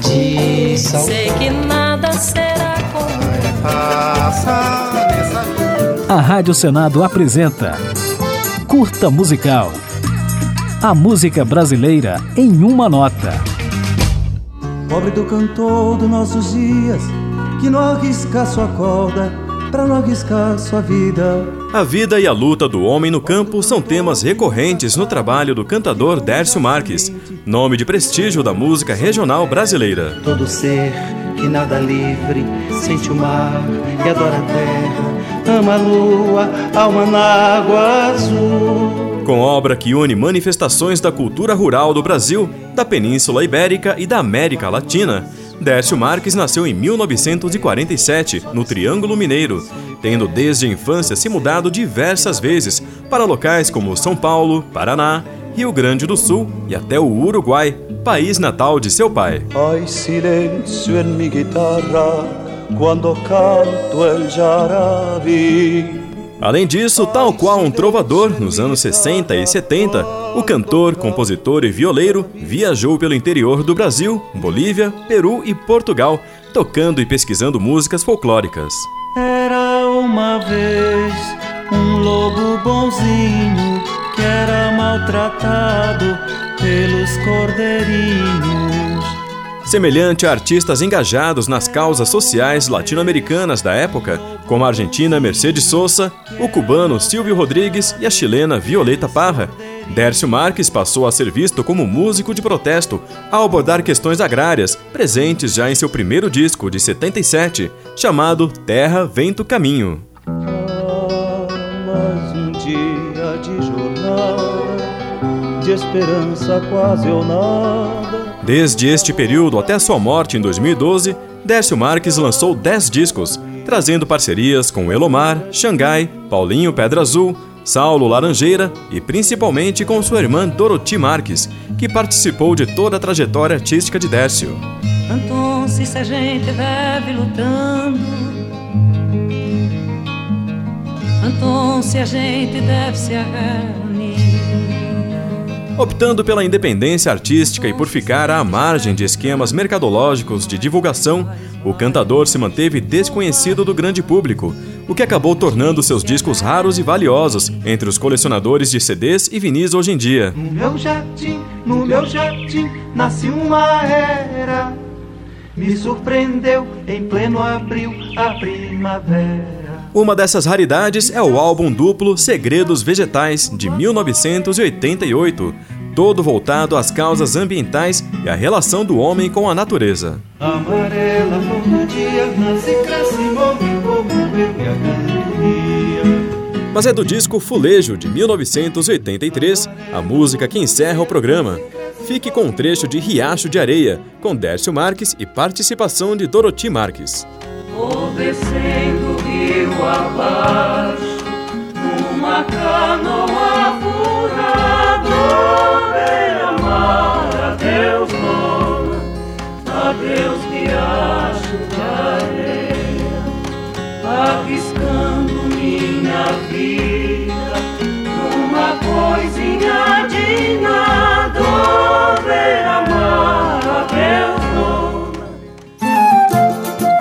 de sal. Sei que nada será como A Rádio Senado apresenta Curta Musical. A música brasileira em uma nota. Pobre do cantor dos nossos dias, que não arrisca sua corda para não arriscar sua vida. A vida e a luta do homem no campo são temas recorrentes no trabalho do cantador Dércio Marques, nome de prestígio da música regional brasileira. Todo ser que nada livre, sente o mar e adora a terra, ama a lua, alma na água azul. Com obra que une manifestações da cultura rural do Brasil, da Península Ibérica e da América Latina, Dércio Marques nasceu em 1947, no Triângulo Mineiro, tendo desde a infância se mudado diversas vezes para locais como São Paulo, Paraná, Rio Grande do Sul e até o Uruguai, país natal de seu pai. Ai silêncio em mi guitarra quando canto el jarabi. Além disso, tal qual um trovador nos anos 60 e 70, o cantor, compositor e violeiro viajou pelo interior do Brasil, Bolívia, Peru e Portugal, tocando e pesquisando músicas folclóricas. Era uma vez um lobo bonzinho que era maltratado pelos cordeirinhos. Semelhante a artistas engajados nas causas sociais latino-americanas da época, como a argentina Mercedes Sosa, o cubano Silvio Rodrigues e a chilena Violeta Parra, Dércio Marques passou a ser visto como músico de protesto ao abordar questões agrárias, presentes já em seu primeiro disco, de 77, chamado Terra, Vento, Caminho. Ah, de esperança quase ou nada. Desde este período até sua morte em 2012, Décio Marques lançou 10 discos, trazendo parcerias com Elomar, Xangai, Paulinho Pedra Azul, Saulo Laranjeira e principalmente com sua irmã Doroti Marques, que participou de toda a trajetória artística de Décio. Então, se a gente vive lutando, então se a gente deve se reunir. Optando pela independência artística e por ficar à margem de esquemas mercadológicos de divulgação, o cantador se manteve desconhecido do grande público, o que acabou tornando seus discos raros e valiosos entre os colecionadores de CDs e vinis hoje em dia. No meu jardim, no meu jardim, nasce uma era. Me surpreendeu em pleno abril a primavera. Uma dessas raridades é o álbum duplo Segredos Vegetais, de 1988, todo voltado às causas ambientais e à relação do homem com a natureza. Amarela. Mas é do disco Fulejo, de 1983, a música que encerra o programa. Fique com um trecho de Riacho de Areia, com Dércio Marques e participação de Doroti Marques. Descendo rio abaixo, numa canoa